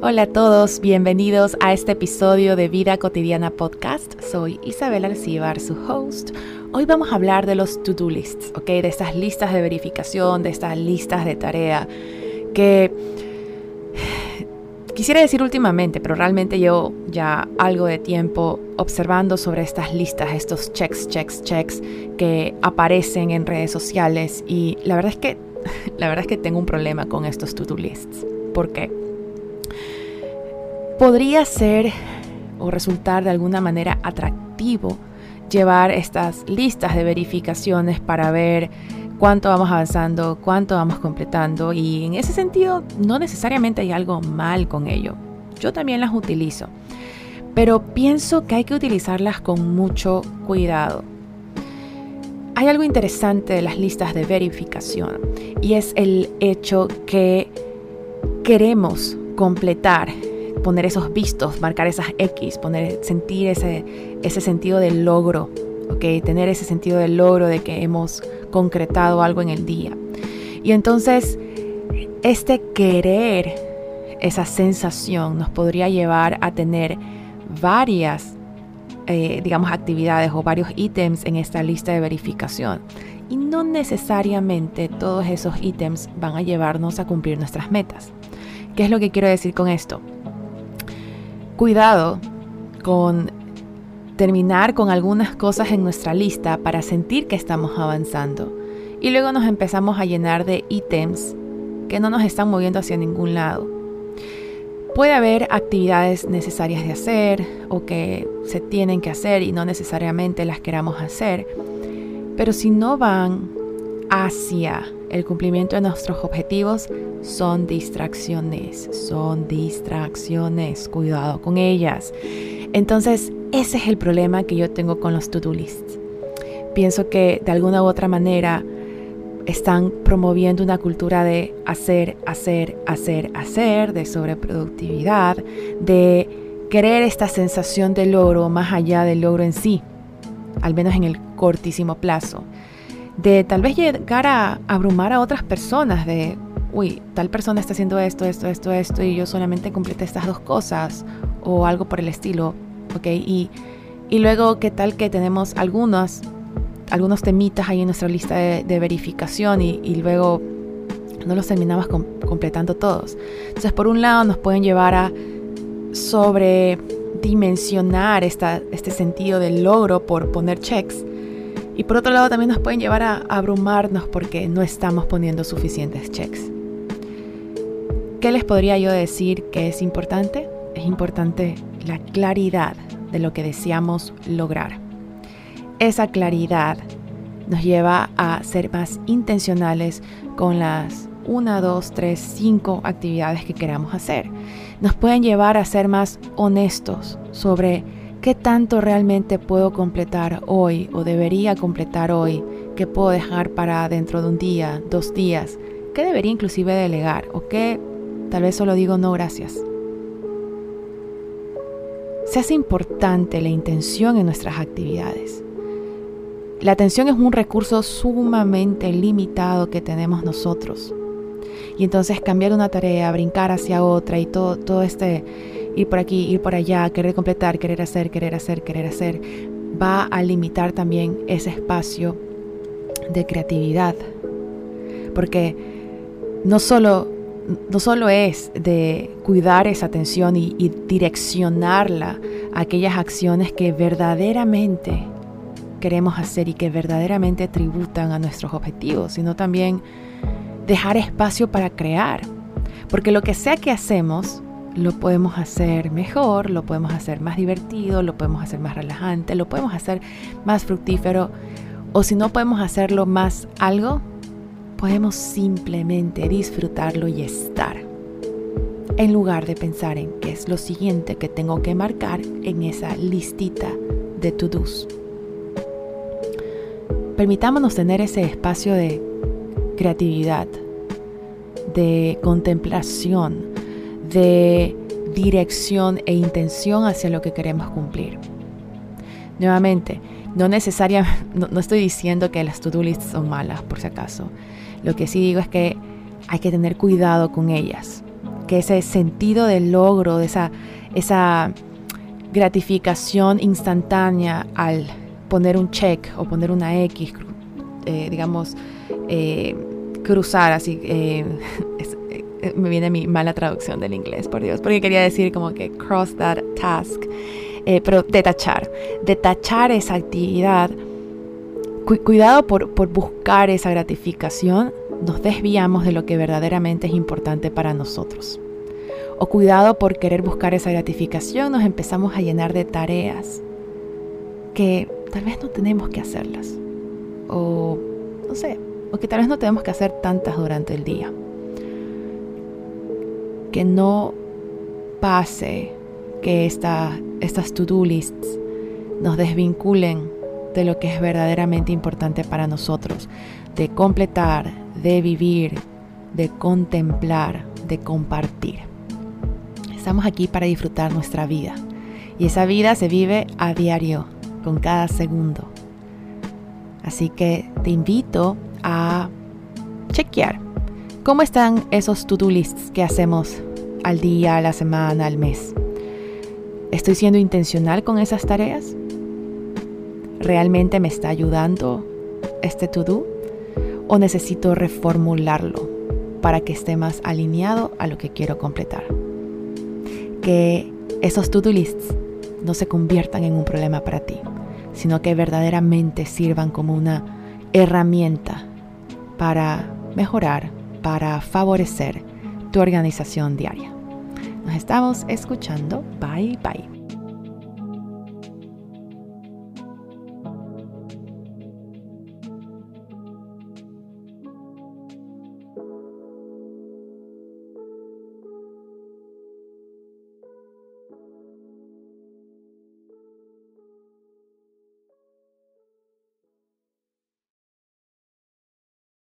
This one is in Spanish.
Hola a todos, bienvenidos a este episodio de Vida Cotidiana Podcast. Soy Isabel Alcibar, su host. Hoy vamos a hablar de los to-do lists, ¿ok? De estas listas de verificación, de estas listas de tarea que quisiera decir últimamente, pero realmente llevo ya algo de tiempo observando sobre estas listas, estos checks, checks, checks que aparecen en redes sociales y la verdad es que la verdad es que tengo un problema con estos to-do lists. ¿Por qué? Podría ser o resultar de alguna manera atractivo llevar estas listas de verificaciones para ver cuánto vamos avanzando, cuánto vamos completando y en ese sentido no necesariamente hay algo mal con ello. Yo también las utilizo, pero pienso que hay que utilizarlas con mucho cuidado. Hay algo interesante de las listas de verificación y es el hecho que queremos completar poner esos vistos, marcar esas X, poner, sentir ese, ese sentido del logro, ¿okay? tener ese sentido del logro de que hemos concretado algo en el día. Y entonces, este querer, esa sensación nos podría llevar a tener varias, eh, digamos, actividades o varios ítems en esta lista de verificación. Y no necesariamente todos esos ítems van a llevarnos a cumplir nuestras metas. ¿Qué es lo que quiero decir con esto? Cuidado con terminar con algunas cosas en nuestra lista para sentir que estamos avanzando. Y luego nos empezamos a llenar de ítems que no nos están moviendo hacia ningún lado. Puede haber actividades necesarias de hacer o que se tienen que hacer y no necesariamente las queramos hacer, pero si no van hacia el cumplimiento de nuestros objetivos son distracciones, son distracciones, cuidado con ellas. Entonces, ese es el problema que yo tengo con los to-do lists. Pienso que de alguna u otra manera están promoviendo una cultura de hacer, hacer, hacer, hacer, de sobreproductividad, de querer esta sensación de logro más allá del logro en sí, al menos en el cortísimo plazo de tal vez llegar a abrumar a otras personas de, uy, tal persona está haciendo esto, esto, esto, esto, y yo solamente completé estas dos cosas, o algo por el estilo, ¿ok? Y, y luego, ¿qué tal que tenemos algunos, algunos temitas ahí en nuestra lista de, verificación y, luego no los terminamos completando todos? Entonces, por un lado, nos pueden llevar a sobredimensionar esta, este sentido del logro por poner checks y por otro lado también nos pueden llevar a abrumarnos porque no estamos poniendo suficientes checks. ¿Qué les podría yo decir que es importante? Es importante la claridad de lo que deseamos lograr. Esa claridad nos lleva a ser más intencionales con las 1, 2, 3, 5 actividades que queramos hacer. Nos pueden llevar a ser más honestos sobre ¿Qué tanto realmente puedo completar hoy o debería completar hoy? ¿Qué puedo dejar para dentro de un día, dos días? ¿Qué debería inclusive delegar? ¿O qué tal vez solo digo no gracias? Se hace importante la intención en nuestras actividades. La atención es un recurso sumamente limitado que tenemos nosotros. Y entonces cambiar una tarea, brincar hacia otra y todo, todo este ir por aquí, ir por allá, querer completar, querer hacer, querer hacer, querer hacer, va a limitar también ese espacio de creatividad. Porque no solo, no solo es de cuidar esa atención y, y direccionarla a aquellas acciones que verdaderamente queremos hacer y que verdaderamente tributan a nuestros objetivos, sino también dejar espacio para crear. Porque lo que sea que hacemos, lo podemos hacer mejor, lo podemos hacer más divertido, lo podemos hacer más relajante, lo podemos hacer más fructífero. O si no podemos hacerlo más algo, podemos simplemente disfrutarlo y estar. En lugar de pensar en qué es lo siguiente que tengo que marcar en esa listita de to-dos. Permitámonos tener ese espacio de creatividad, de contemplación, de dirección e intención hacia lo que queremos cumplir. Nuevamente, no necesariamente, no, estoy diciendo que las to-do lists son malas, por si acaso. Lo que sí digo es que hay que tener cuidado con ellas. que ese sentido del logro, de esa, esa gratificación instantánea al poner un check o poner una X, eh, digamos, eh, cruzar así. Eh, me viene mi mala traducción del inglés, por Dios, porque quería decir como que cross that task, pero detachar, detachar esa actividad. cuidado por, por buscar esa gratificación, nos desviamos de lo que verdaderamente es importante para nosotros. O cuidado por querer buscar esa gratificación, nos empezamos a llenar de tareas que tal vez no tenemos que hacerlas. O no sé, o que tal vez no tenemos que hacer tantas durante el día. Que no pase que esta, estas to-do lists nos desvinculen de lo que es verdaderamente importante para nosotros, de completar, de vivir, de contemplar, de compartir. Estamos aquí para disfrutar nuestra vida y esa vida se vive a diario, con cada segundo. Así que te invito a chequear cómo están esos to-do lists que hacemos al día, a la semana, al mes. ¿Estoy siendo intencional con esas tareas? ¿Realmente me está ayudando este to-do? ¿O necesito reformularlo para que esté más alineado a lo que quiero completar? Que esos to-do lists no se conviertan en un problema para ti, sino que verdaderamente sirvan como una herramienta para mejorar, para favorecer tu organización diaria. Nos estamos escuchando. Bye bye.